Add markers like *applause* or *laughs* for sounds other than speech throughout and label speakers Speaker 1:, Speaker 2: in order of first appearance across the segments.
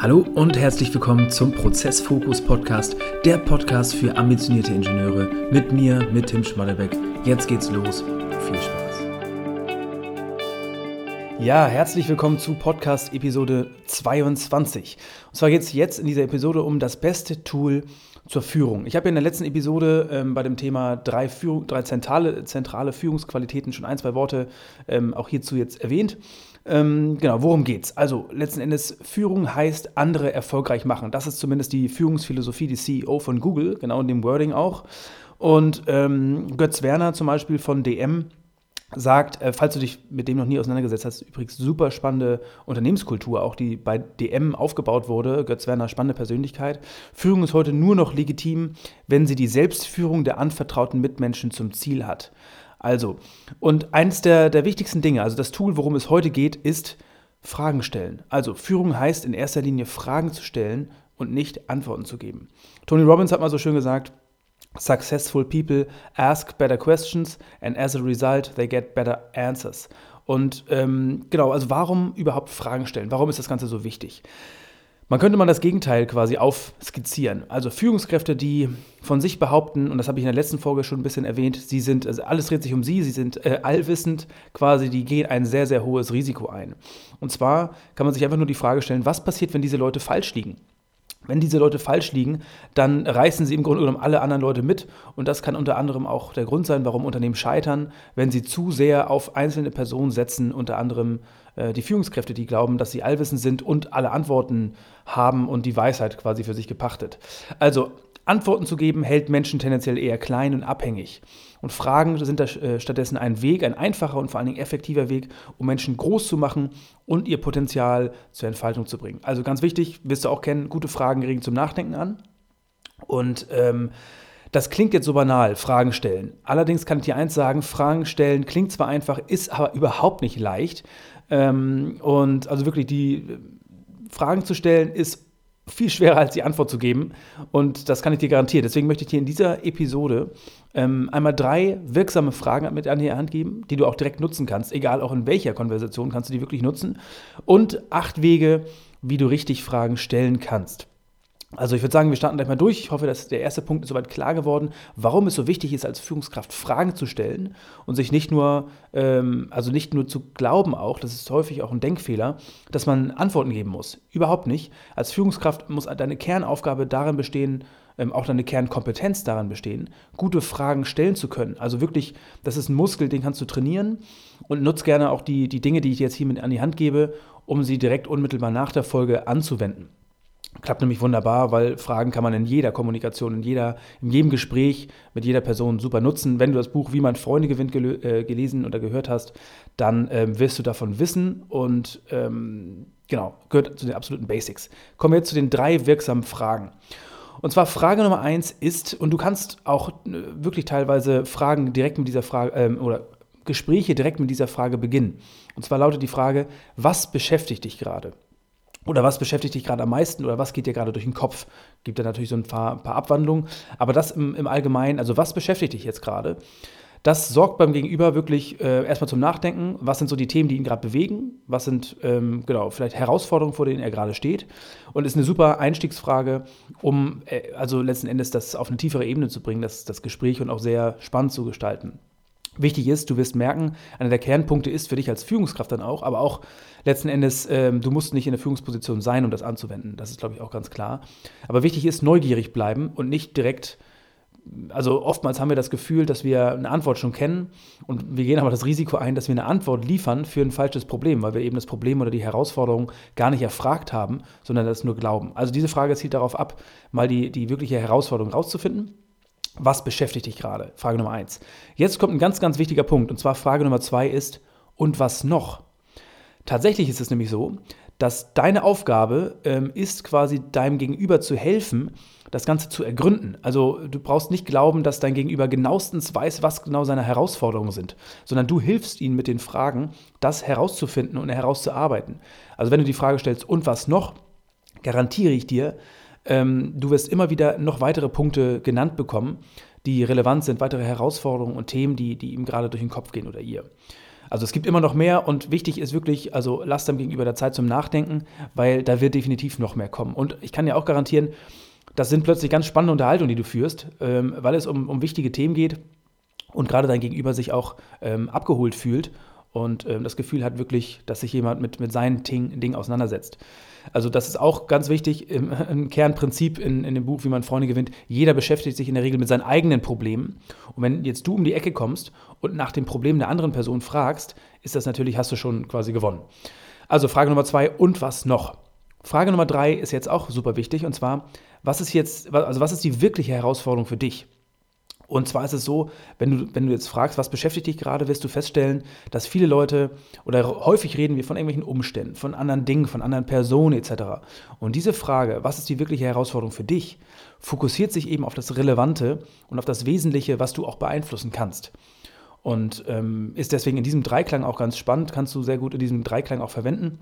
Speaker 1: Hallo und herzlich willkommen zum Prozessfokus Podcast, der Podcast für ambitionierte Ingenieure mit mir, mit Tim Schmallebeck. Jetzt geht's los. Viel Spaß. Ja, herzlich willkommen zu Podcast Episode 22. Und zwar geht es jetzt in dieser Episode um das beste Tool zur Führung. Ich habe ja in der letzten Episode ähm, bei dem Thema drei, Führung, drei zentrale, zentrale Führungsqualitäten schon ein, zwei Worte ähm, auch hierzu jetzt erwähnt. Ähm, genau, worum geht's? Also letzten Endes, Führung heißt andere erfolgreich machen. Das ist zumindest die Führungsphilosophie, die CEO von Google, genau in dem Wording auch. Und ähm, Götz Werner zum Beispiel von DM sagt, äh, falls du dich mit dem noch nie auseinandergesetzt hast, übrigens super spannende Unternehmenskultur, auch die bei DM aufgebaut wurde. Götz Werner, spannende Persönlichkeit. Führung ist heute nur noch legitim, wenn sie die Selbstführung der anvertrauten Mitmenschen zum Ziel hat. Also, und eines der, der wichtigsten Dinge, also das Tool, worum es heute geht, ist Fragen stellen. Also, Führung heißt in erster Linie Fragen zu stellen und nicht Antworten zu geben. Tony Robbins hat mal so schön gesagt, Successful people ask better questions and as a result they get better answers. Und ähm, genau, also warum überhaupt Fragen stellen? Warum ist das Ganze so wichtig? Man könnte mal das Gegenteil quasi aufskizzieren. Also Führungskräfte, die von sich behaupten, und das habe ich in der letzten Folge schon ein bisschen erwähnt, sie sind, also alles dreht sich um sie, sie sind äh, allwissend, quasi, die gehen ein sehr, sehr hohes Risiko ein. Und zwar kann man sich einfach nur die Frage stellen, was passiert, wenn diese Leute falsch liegen? Wenn diese Leute falsch liegen, dann reißen sie im Grunde genommen alle anderen Leute mit. Und das kann unter anderem auch der Grund sein, warum Unternehmen scheitern, wenn sie zu sehr auf einzelne Personen setzen, unter anderem äh, die Führungskräfte, die glauben, dass sie allwissend sind und alle Antworten haben und die Weisheit quasi für sich gepachtet. Also Antworten zu geben, hält Menschen tendenziell eher klein und abhängig. Und Fragen sind da äh, stattdessen ein Weg, ein einfacher und vor allen Dingen effektiver Weg, um Menschen groß zu machen und ihr Potenzial zur Entfaltung zu bringen. Also ganz wichtig, wirst du auch kennen, gute Fragen regen zum Nachdenken an. Und ähm, das klingt jetzt so banal, Fragen stellen. Allerdings kann ich dir eins sagen, Fragen stellen klingt zwar einfach, ist aber überhaupt nicht leicht. Ähm, und also wirklich die äh, Fragen zu stellen ist viel schwerer als die Antwort zu geben. Und das kann ich dir garantieren. Deswegen möchte ich dir in dieser Episode ähm, einmal drei wirksame Fragen mit an die Hand geben, die du auch direkt nutzen kannst. Egal auch in welcher Konversation kannst du die wirklich nutzen. Und acht Wege, wie du richtig Fragen stellen kannst. Also ich würde sagen, wir starten gleich mal durch. Ich hoffe, dass der erste Punkt ist soweit klar geworden, warum es so wichtig ist, als Führungskraft Fragen zu stellen und sich nicht nur, ähm, also nicht nur zu glauben auch, das ist häufig auch ein Denkfehler, dass man Antworten geben muss. Überhaupt nicht. Als Führungskraft muss deine Kernaufgabe darin bestehen, ähm, auch deine Kernkompetenz daran bestehen, gute Fragen stellen zu können. Also wirklich, das ist ein Muskel, den kannst du trainieren und nutz gerne auch die, die Dinge, die ich dir jetzt hier mit an die Hand gebe, um sie direkt unmittelbar nach der Folge anzuwenden. Klappt nämlich wunderbar, weil Fragen kann man in jeder Kommunikation, in, jeder, in jedem Gespräch mit jeder Person super nutzen. Wenn du das Buch Wie man Freunde gewinnt gel äh, gelesen oder gehört hast, dann ähm, wirst du davon wissen und ähm, genau, gehört zu den absoluten Basics. Kommen wir jetzt zu den drei wirksamen Fragen. Und zwar Frage Nummer eins ist, und du kannst auch äh, wirklich teilweise Fragen direkt mit dieser Frage ähm, oder Gespräche direkt mit dieser Frage beginnen. Und zwar lautet die Frage, was beschäftigt dich gerade? Oder was beschäftigt dich gerade am meisten oder was geht dir gerade durch den Kopf? Gibt da natürlich so ein paar, paar Abwandlungen. Aber das im, im, Allgemeinen, also was beschäftigt dich jetzt gerade? Das sorgt beim Gegenüber wirklich äh, erstmal zum Nachdenken. Was sind so die Themen, die ihn gerade bewegen? Was sind, ähm, genau, vielleicht Herausforderungen, vor denen er gerade steht? Und ist eine super Einstiegsfrage, um äh, also letzten Endes das auf eine tiefere Ebene zu bringen, das, das Gespräch und auch sehr spannend zu gestalten. Wichtig ist, du wirst merken, einer der Kernpunkte ist für dich als Führungskraft dann auch, aber auch letzten Endes, ähm, du musst nicht in der Führungsposition sein, um das anzuwenden. Das ist, glaube ich, auch ganz klar. Aber wichtig ist, neugierig bleiben und nicht direkt, also oftmals haben wir das Gefühl, dass wir eine Antwort schon kennen und wir gehen aber das Risiko ein, dass wir eine Antwort liefern für ein falsches Problem, weil wir eben das Problem oder die Herausforderung gar nicht erfragt haben, sondern das nur glauben. Also diese Frage zielt darauf ab, mal die, die wirkliche Herausforderung rauszufinden was beschäftigt dich gerade? Frage Nummer eins. Jetzt kommt ein ganz, ganz wichtiger Punkt. Und zwar Frage Nummer zwei ist, und was noch? Tatsächlich ist es nämlich so, dass deine Aufgabe ähm, ist, quasi deinem Gegenüber zu helfen, das Ganze zu ergründen. Also du brauchst nicht glauben, dass dein Gegenüber genauestens weiß, was genau seine Herausforderungen sind, sondern du hilfst ihnen mit den Fragen, das herauszufinden und herauszuarbeiten. Also wenn du die Frage stellst, und was noch, garantiere ich dir, ähm, du wirst immer wieder noch weitere Punkte genannt bekommen, die relevant sind, weitere Herausforderungen und Themen, die, die ihm gerade durch den Kopf gehen oder ihr. Also es gibt immer noch mehr und wichtig ist wirklich, also lass dem gegenüber der Zeit zum Nachdenken, weil da wird definitiv noch mehr kommen. Und ich kann dir auch garantieren, das sind plötzlich ganz spannende Unterhaltungen, die du führst, ähm, weil es um, um wichtige Themen geht und gerade dein Gegenüber sich auch ähm, abgeholt fühlt und ähm, das Gefühl hat wirklich, dass sich jemand mit, mit seinen Ting, Dingen auseinandersetzt. Also das ist auch ganz wichtig, im, *laughs* im Kernprinzip in, in dem Buch, wie man Freunde gewinnt. Jeder beschäftigt sich in der Regel mit seinen eigenen Problemen. Und wenn jetzt du um die Ecke kommst und nach dem Problem der anderen Person fragst, ist das natürlich, hast du schon quasi gewonnen. Also Frage Nummer zwei, und was noch? Frage Nummer drei ist jetzt auch super wichtig, und zwar, was ist jetzt, also was ist die wirkliche Herausforderung für dich? Und zwar ist es so, wenn du, wenn du jetzt fragst, was beschäftigt dich gerade, wirst du feststellen, dass viele Leute oder häufig reden wir von irgendwelchen Umständen, von anderen Dingen, von anderen Personen etc. Und diese Frage, was ist die wirkliche Herausforderung für dich, fokussiert sich eben auf das Relevante und auf das Wesentliche, was du auch beeinflussen kannst. Und ähm, ist deswegen in diesem Dreiklang auch ganz spannend, kannst du sehr gut in diesem Dreiklang auch verwenden.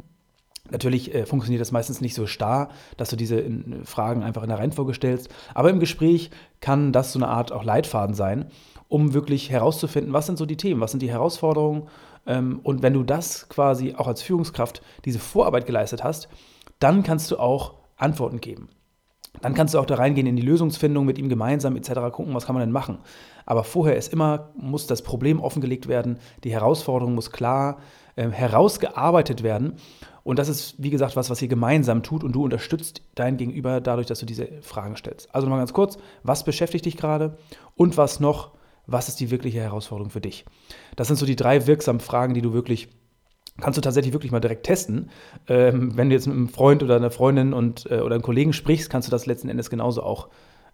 Speaker 1: Natürlich äh, funktioniert das meistens nicht so starr, dass du diese in, Fragen einfach in der Reihenfolge stellst. Aber im Gespräch kann das so eine Art auch Leitfaden sein, um wirklich herauszufinden, was sind so die Themen, was sind die Herausforderungen. Ähm, und wenn du das quasi auch als Führungskraft, diese Vorarbeit geleistet hast, dann kannst du auch Antworten geben. Dann kannst du auch da reingehen in die Lösungsfindung mit ihm gemeinsam etc. gucken, was kann man denn machen. Aber vorher ist immer, muss das Problem offengelegt werden, die Herausforderung muss klar äh, herausgearbeitet werden. Und das ist, wie gesagt, was, was ihr gemeinsam tut und du unterstützt dein Gegenüber dadurch, dass du diese Fragen stellst. Also nochmal ganz kurz, was beschäftigt dich gerade und was noch, was ist die wirkliche Herausforderung für dich? Das sind so die drei wirksamen Fragen, die du wirklich kannst du tatsächlich wirklich mal direkt testen. Ähm, wenn du jetzt mit einem Freund oder einer Freundin und, äh, oder einem Kollegen sprichst, kannst du das letzten Endes genauso auch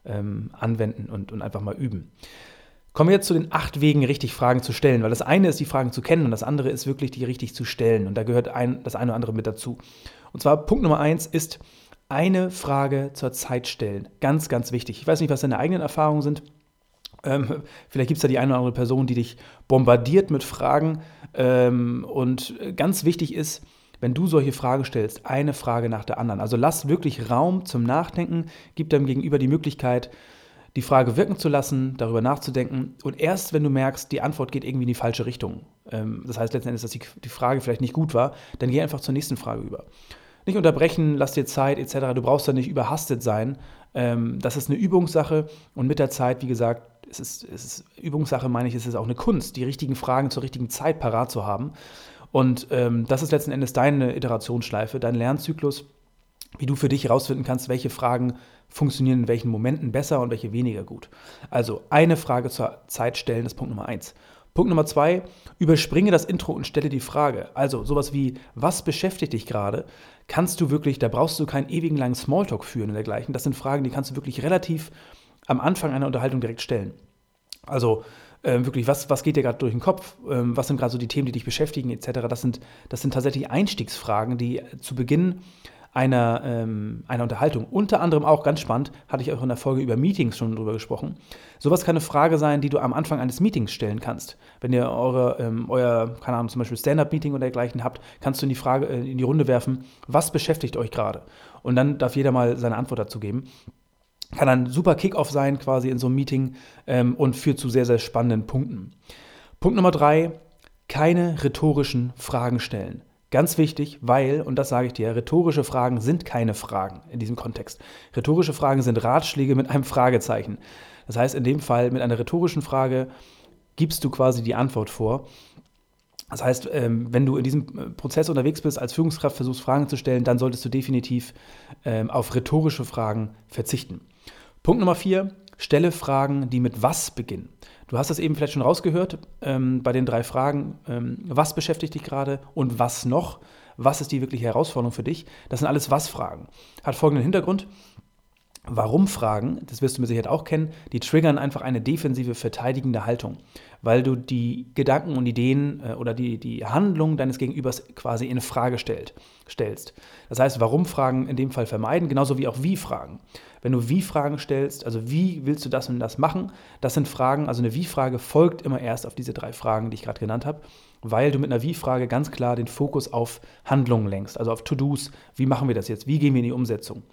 Speaker 1: ähm, anwenden und, und einfach mal üben. Kommen wir jetzt zu den acht Wegen, richtig Fragen zu stellen, weil das eine ist, die Fragen zu kennen und das andere ist wirklich, die richtig zu stellen. Und da gehört ein, das eine oder andere mit dazu. Und zwar Punkt Nummer eins ist, eine Frage zur Zeit stellen. Ganz, ganz wichtig. Ich weiß nicht, was deine eigenen Erfahrungen sind. Ähm, vielleicht gibt es da die eine oder andere Person, die dich bombardiert mit Fragen. Ähm, und ganz wichtig ist, wenn du solche Fragen stellst, eine Frage nach der anderen. Also lass wirklich Raum zum Nachdenken, gib deinem Gegenüber die Möglichkeit, die Frage wirken zu lassen, darüber nachzudenken und erst wenn du merkst, die Antwort geht irgendwie in die falsche Richtung, ähm, das heißt letzten Endes, dass die, die Frage vielleicht nicht gut war, dann geh einfach zur nächsten Frage über. Nicht unterbrechen, lass dir Zeit etc. Du brauchst da nicht überhastet sein. Ähm, das ist eine Übungssache und mit der Zeit, wie gesagt, es ist, es ist Übungssache, meine ich, es ist auch eine Kunst, die richtigen Fragen zur richtigen Zeit parat zu haben. Und ähm, das ist letzten Endes deine Iterationsschleife, dein Lernzyklus, wie du für dich herausfinden kannst, welche Fragen funktionieren in welchen Momenten besser und welche weniger gut. Also eine Frage zur Zeit stellen ist Punkt Nummer eins. Punkt Nummer zwei, überspringe das Intro und stelle die Frage. Also sowas wie, was beschäftigt dich gerade? Kannst du wirklich, da brauchst du keinen ewigen langen Smalltalk führen und dergleichen. Das sind Fragen, die kannst du wirklich relativ am Anfang einer Unterhaltung direkt stellen. Also äh, wirklich, was, was geht dir gerade durch den Kopf? Ähm, was sind gerade so die Themen, die dich beschäftigen, etc. Das sind, das sind tatsächlich Einstiegsfragen, die zu Beginn einer, ähm, einer Unterhaltung. Unter anderem auch, ganz spannend, hatte ich auch in der Folge über Meetings schon drüber gesprochen. Sowas kann eine Frage sein, die du am Anfang eines Meetings stellen kannst. Wenn ihr eure, ähm, euer, keine Ahnung, zum Beispiel Stand-Up-Meeting oder dergleichen habt, kannst du in die Frage, äh, in die Runde werfen, was beschäftigt euch gerade? Und dann darf jeder mal seine Antwort dazu geben kann ein super Kickoff sein quasi in so einem Meeting ähm, und führt zu sehr, sehr spannenden Punkten. Punkt Nummer drei, keine rhetorischen Fragen stellen. Ganz wichtig, weil, und das sage ich dir, rhetorische Fragen sind keine Fragen in diesem Kontext. Rhetorische Fragen sind Ratschläge mit einem Fragezeichen. Das heißt, in dem Fall mit einer rhetorischen Frage gibst du quasi die Antwort vor. Das heißt, ähm, wenn du in diesem äh, Prozess unterwegs bist, als Führungskraft versuchst, Fragen zu stellen, dann solltest du definitiv ähm, auf rhetorische Fragen verzichten. Punkt Nummer vier, stelle Fragen, die mit was beginnen. Du hast das eben vielleicht schon rausgehört ähm, bei den drei Fragen. Ähm, was beschäftigt dich gerade und was noch? Was ist die wirkliche Herausforderung für dich? Das sind alles Was-Fragen. Hat folgenden Hintergrund. Warum-Fragen, das wirst du mit Sicherheit auch kennen, die triggern einfach eine defensive, verteidigende Haltung, weil du die Gedanken und Ideen äh, oder die, die Handlung deines Gegenübers quasi in Frage stellt, stellst. Das heißt, Warum-Fragen in dem Fall vermeiden, genauso wie auch Wie-Fragen. Wenn du Wie-Fragen stellst, also wie willst du das und das machen, das sind Fragen, also eine Wie-Frage folgt immer erst auf diese drei Fragen, die ich gerade genannt habe, weil du mit einer Wie-Frage ganz klar den Fokus auf Handlungen lenkst, also auf To-Dos. Wie machen wir das jetzt? Wie gehen wir in die Umsetzung?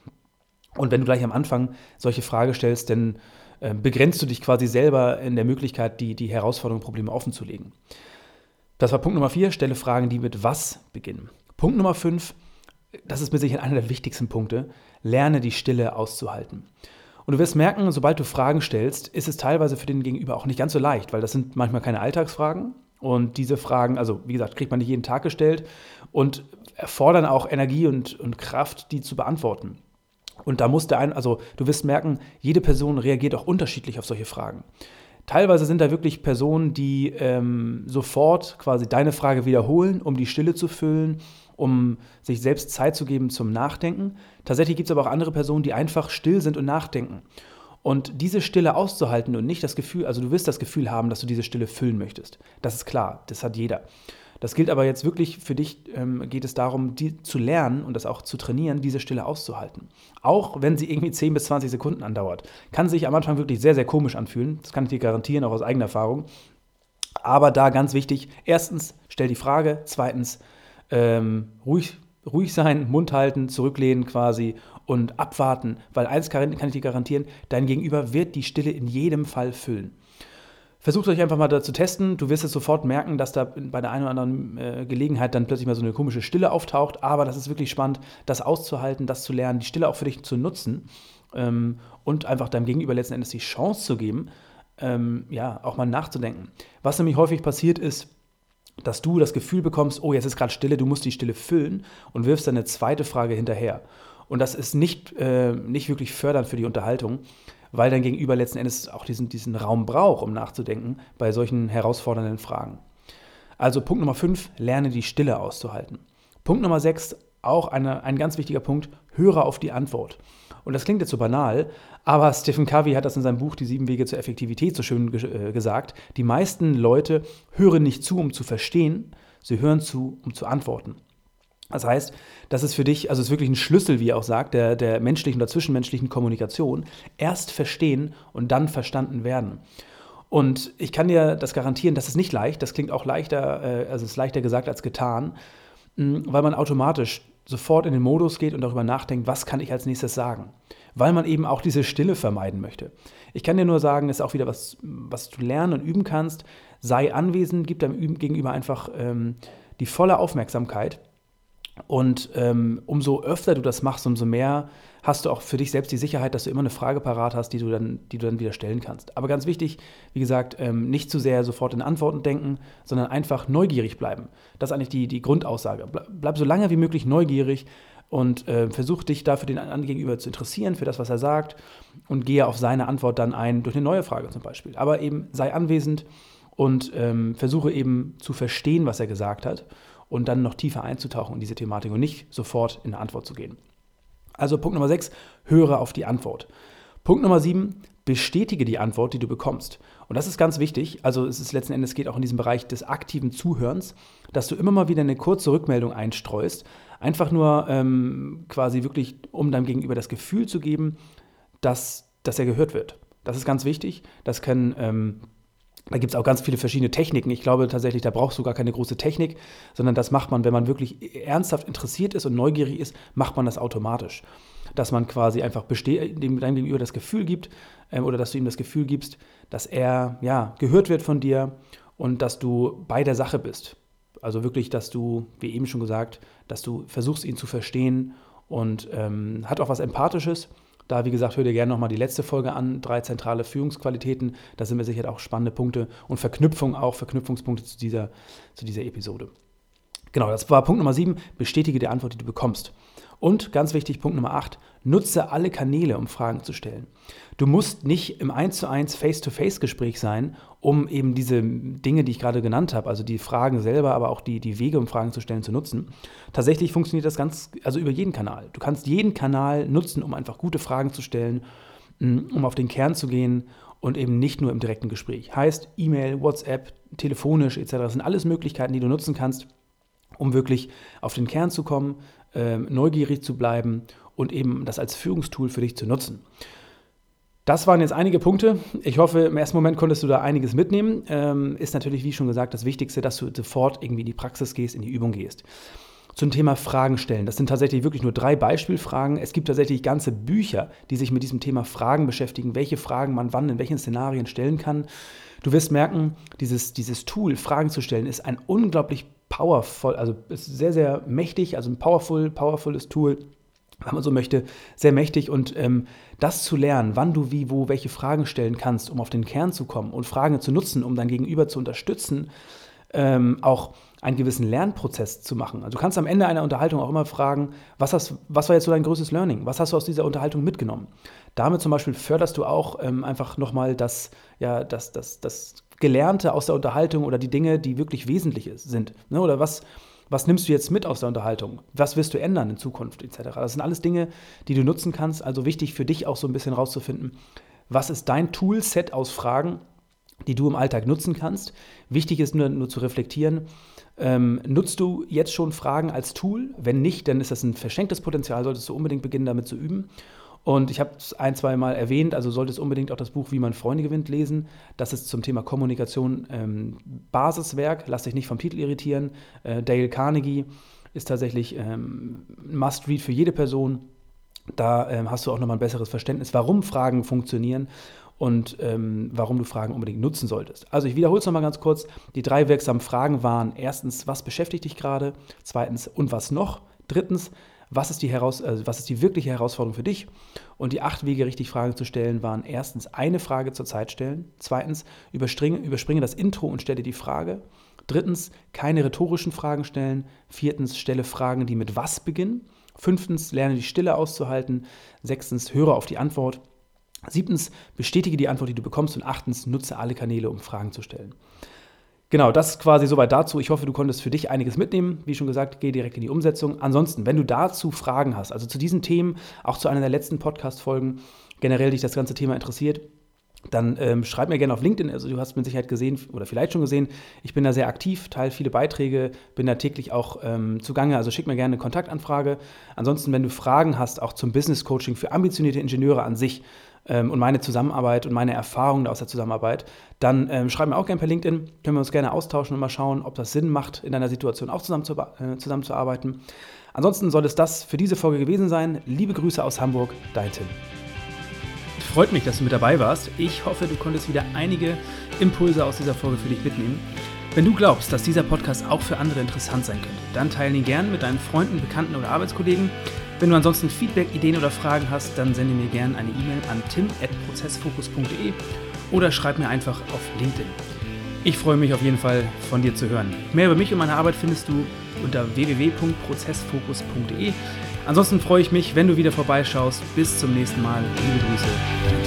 Speaker 1: Und wenn du gleich am Anfang solche Frage stellst, dann äh, begrenzt du dich quasi selber in der Möglichkeit, die, die Herausforderungen, Probleme offenzulegen. Das war Punkt Nummer vier, stelle Fragen, die mit was beginnen. Punkt Nummer fünf, das ist mit Sicherheit einer der wichtigsten Punkte, lerne die Stille auszuhalten. Und du wirst merken, sobald du Fragen stellst, ist es teilweise für den Gegenüber auch nicht ganz so leicht, weil das sind manchmal keine Alltagsfragen. Und diese Fragen, also wie gesagt, kriegt man nicht jeden Tag gestellt und erfordern auch Energie und, und Kraft, die zu beantworten. Und da muss der ein, also du wirst merken, jede Person reagiert auch unterschiedlich auf solche Fragen. Teilweise sind da wirklich Personen, die ähm, sofort quasi deine Frage wiederholen, um die Stille zu füllen, um sich selbst Zeit zu geben zum Nachdenken. Tatsächlich gibt es aber auch andere Personen, die einfach still sind und nachdenken. Und diese Stille auszuhalten und nicht das Gefühl, also du wirst das Gefühl haben, dass du diese Stille füllen möchtest. Das ist klar, das hat jeder. Das gilt aber jetzt wirklich für dich, ähm, geht es darum, die zu lernen und das auch zu trainieren, diese Stille auszuhalten. Auch wenn sie irgendwie 10 bis 20 Sekunden andauert. Kann sich am Anfang wirklich sehr, sehr komisch anfühlen. Das kann ich dir garantieren, auch aus eigener Erfahrung. Aber da ganz wichtig, erstens, stell die Frage. Zweitens, ähm, ruhig, ruhig sein, Mund halten, zurücklehnen quasi und abwarten. Weil eins kann, ich dir garantieren, dein Gegenüber wird die Stille in jedem Fall füllen. Versucht euch einfach mal da zu testen. Du wirst es sofort merken, dass da bei der einen oder anderen äh, Gelegenheit dann plötzlich mal so eine komische Stille auftaucht. Aber das ist wirklich spannend, das auszuhalten, das zu lernen, die Stille auch für dich zu nutzen ähm, und einfach deinem Gegenüber letzten Endes die Chance zu geben, ähm, ja, auch mal nachzudenken. Was nämlich häufig passiert ist, dass du das Gefühl bekommst, oh, jetzt ist gerade Stille, du musst die Stille füllen und wirfst dann eine zweite Frage hinterher. Und das ist nicht, äh, nicht wirklich fördernd für die Unterhaltung weil dein Gegenüber letzten Endes auch diesen, diesen Raum braucht, um nachzudenken bei solchen herausfordernden Fragen. Also Punkt Nummer 5, lerne die Stille auszuhalten. Punkt Nummer 6, auch eine, ein ganz wichtiger Punkt, höre auf die Antwort. Und das klingt jetzt so banal, aber Stephen Covey hat das in seinem Buch Die sieben Wege zur Effektivität so schön ge äh, gesagt. Die meisten Leute hören nicht zu, um zu verstehen, sie hören zu, um zu antworten. Das heißt, das ist für dich, also es ist wirklich ein Schlüssel, wie er auch sagt, der, der menschlichen oder zwischenmenschlichen Kommunikation. Erst verstehen und dann verstanden werden. Und ich kann dir das garantieren, das ist nicht leicht. Das klingt auch leichter, äh, also es ist leichter gesagt als getan, weil man automatisch sofort in den Modus geht und darüber nachdenkt, was kann ich als nächstes sagen. Weil man eben auch diese Stille vermeiden möchte. Ich kann dir nur sagen, ist auch wieder was, was du lernen und üben kannst. Sei anwesend, gib deinem Gegenüber einfach ähm, die volle Aufmerksamkeit und ähm, umso öfter du das machst, umso mehr hast du auch für dich selbst die Sicherheit, dass du immer eine Frage parat hast, die du dann, die du dann wieder stellen kannst. Aber ganz wichtig, wie gesagt, ähm, nicht zu sehr sofort in Antworten denken, sondern einfach neugierig bleiben. Das ist eigentlich die, die Grundaussage. Bleib so lange wie möglich neugierig und äh, versuch dich da für den anderen gegenüber zu interessieren, für das, was er sagt und gehe auf seine Antwort dann ein, durch eine neue Frage zum Beispiel. Aber eben sei anwesend und ähm, versuche eben zu verstehen, was er gesagt hat und dann noch tiefer einzutauchen in diese Thematik und nicht sofort in eine Antwort zu gehen. Also Punkt Nummer 6, höre auf die Antwort. Punkt Nummer 7, bestätige die Antwort, die du bekommst. Und das ist ganz wichtig. Also es ist letzten Endes geht auch in diesem Bereich des aktiven Zuhörens, dass du immer mal wieder eine kurze Rückmeldung einstreust. Einfach nur ähm, quasi wirklich, um deinem Gegenüber das Gefühl zu geben, dass, dass er gehört wird. Das ist ganz wichtig. Das können ähm, da gibt es auch ganz viele verschiedene Techniken. Ich glaube tatsächlich, da brauchst du gar keine große Technik, sondern das macht man, wenn man wirklich ernsthaft interessiert ist und neugierig ist, macht man das automatisch. Dass man quasi einfach dem deinem Gegenüber das Gefühl gibt ähm, oder dass du ihm das Gefühl gibst, dass er ja, gehört wird von dir und dass du bei der Sache bist. Also wirklich, dass du, wie eben schon gesagt, dass du versuchst, ihn zu verstehen und ähm, hat auch was Empathisches da, wie gesagt, hör dir gerne nochmal die letzte Folge an, drei zentrale Führungsqualitäten. Da sind wir sicher auch spannende Punkte und Verknüpfung auch, Verknüpfungspunkte zu dieser, zu dieser Episode. Genau, das war Punkt Nummer sieben. Bestätige die Antwort, die du bekommst. Und ganz wichtig, Punkt Nummer 8, nutze alle Kanäle, um Fragen zu stellen. Du musst nicht im 1 zu 1 Face-to-Face-Gespräch sein, um eben diese Dinge, die ich gerade genannt habe, also die Fragen selber, aber auch die, die Wege, um Fragen zu stellen, zu nutzen. Tatsächlich funktioniert das ganz, also über jeden Kanal. Du kannst jeden Kanal nutzen, um einfach gute Fragen zu stellen, mm, um auf den Kern zu gehen und eben nicht nur im direkten Gespräch. Heißt E-Mail, WhatsApp, telefonisch etc. Das sind alles Möglichkeiten, die du nutzen kannst, um wirklich auf den Kern zu kommen, neugierig zu bleiben und eben das als Führungstool für dich zu nutzen. Das waren jetzt einige Punkte. Ich hoffe, im ersten Moment konntest du da einiges mitnehmen. Ähm, ist natürlich, wie schon gesagt, das Wichtigste, dass du sofort irgendwie in die Praxis gehst, in die Übung gehst. zum Thema Fragen stellen. Das sind tatsächlich wirklich nur drei Beispielfragen. Es gibt tatsächlich ganze Bücher, die sich mit diesem Thema Fragen beschäftigen, welche Fragen man wann in welchen Szenarien stellen kann. Du wirst merken, dieses, dieses Tool, Fragen zu stellen, ist ein unglaublich powerful, also ist sehr, sehr mächtig, also ein powerful, powerfules Tool, wenn man so möchte, sehr mächtig. Und ähm, das zu lernen, wann du wie, wo, welche Fragen stellen kannst, um auf den Kern zu kommen und Fragen zu nutzen, um dein Gegenüber zu unterstützen, ähm, auch einen gewissen Lernprozess zu machen. Also du kannst am Ende einer Unterhaltung auch immer fragen, was, hast, was war jetzt so dein größtes Learning? Was hast du aus dieser Unterhaltung mitgenommen? Damit zum Beispiel förderst du auch ähm, einfach nochmal das, ja, das, das, das Gelernte aus der Unterhaltung oder die Dinge, die wirklich wesentlich sind. Ne? Oder was, was nimmst du jetzt mit aus der Unterhaltung? Was wirst du ändern in Zukunft etc.? Das sind alles Dinge, die du nutzen kannst. Also wichtig für dich auch so ein bisschen rauszufinden, was ist dein Toolset aus Fragen, die du im Alltag nutzen kannst. Wichtig ist nur, nur zu reflektieren, ähm, nutzt du jetzt schon Fragen als Tool? Wenn nicht, dann ist das ein verschenktes Potenzial, solltest du unbedingt beginnen, damit zu üben. Und ich habe es ein, zwei Mal erwähnt, also solltest unbedingt auch das Buch Wie man Freunde gewinnt lesen. Das ist zum Thema Kommunikation ähm, Basiswerk. Lass dich nicht vom Titel irritieren. Äh, Dale Carnegie ist tatsächlich ähm, Must-Read für jede Person. Da ähm, hast du auch nochmal ein besseres Verständnis, warum Fragen funktionieren und ähm, warum du Fragen unbedingt nutzen solltest. Also ich wiederhole es nochmal ganz kurz. Die drei wirksamen Fragen waren erstens, was beschäftigt dich gerade? Zweitens, und was noch? Drittens, was ist, die Heraus also was ist die wirkliche Herausforderung für dich? Und die acht Wege, richtig Fragen zu stellen, waren erstens eine Frage zur Zeit stellen. Zweitens, überspringe, überspringe das Intro und stelle die Frage. Drittens, keine rhetorischen Fragen stellen. Viertens, stelle Fragen, die mit was beginnen. Fünftens, lerne die Stille auszuhalten. Sechstens, höre auf die Antwort. Siebtens, bestätige die Antwort, die du bekommst. Und achtens, nutze alle Kanäle, um Fragen zu stellen. Genau, das ist quasi soweit dazu. Ich hoffe, du konntest für dich einiges mitnehmen. Wie schon gesagt, geh direkt in die Umsetzung. Ansonsten, wenn du dazu Fragen hast, also zu diesen Themen, auch zu einer der letzten Podcast-Folgen, generell dich das ganze Thema interessiert, dann ähm, schreib mir gerne auf LinkedIn. Also du hast mit Sicherheit gesehen oder vielleicht schon gesehen, ich bin da sehr aktiv, teile viele Beiträge, bin da täglich auch ähm, zugange. Also schick mir gerne eine Kontaktanfrage. Ansonsten, wenn du Fragen hast, auch zum Business Coaching für ambitionierte Ingenieure an sich, ähm, und meine Zusammenarbeit und meine Erfahrungen aus der Zusammenarbeit, dann ähm, schreib mir auch gerne per LinkedIn. Können wir uns gerne austauschen und mal schauen, ob das Sinn macht, in deiner Situation auch zusammen zu, äh, zusammenzuarbeiten. Ansonsten soll es das für diese Folge gewesen sein. Liebe Grüße aus Hamburg, dein Tim. Freut mich, dass du mit dabei warst. Ich hoffe, du konntest wieder einige Impulse aus dieser Folge für dich mitnehmen. Wenn du glaubst, dass dieser Podcast auch für andere interessant sein könnte, dann teile ihn gern mit deinen Freunden, Bekannten oder Arbeitskollegen. Wenn du ansonsten Feedback, Ideen oder Fragen hast, dann sende mir gerne eine E-Mail an tim.prozessfokus.de oder schreib mir einfach auf LinkedIn. Ich freue mich auf jeden Fall von dir zu hören. Mehr über mich und meine Arbeit findest du unter www.prozessfokus.de. Ansonsten freue ich mich, wenn du wieder vorbeischaust. Bis zum nächsten Mal. Liebe Grüße,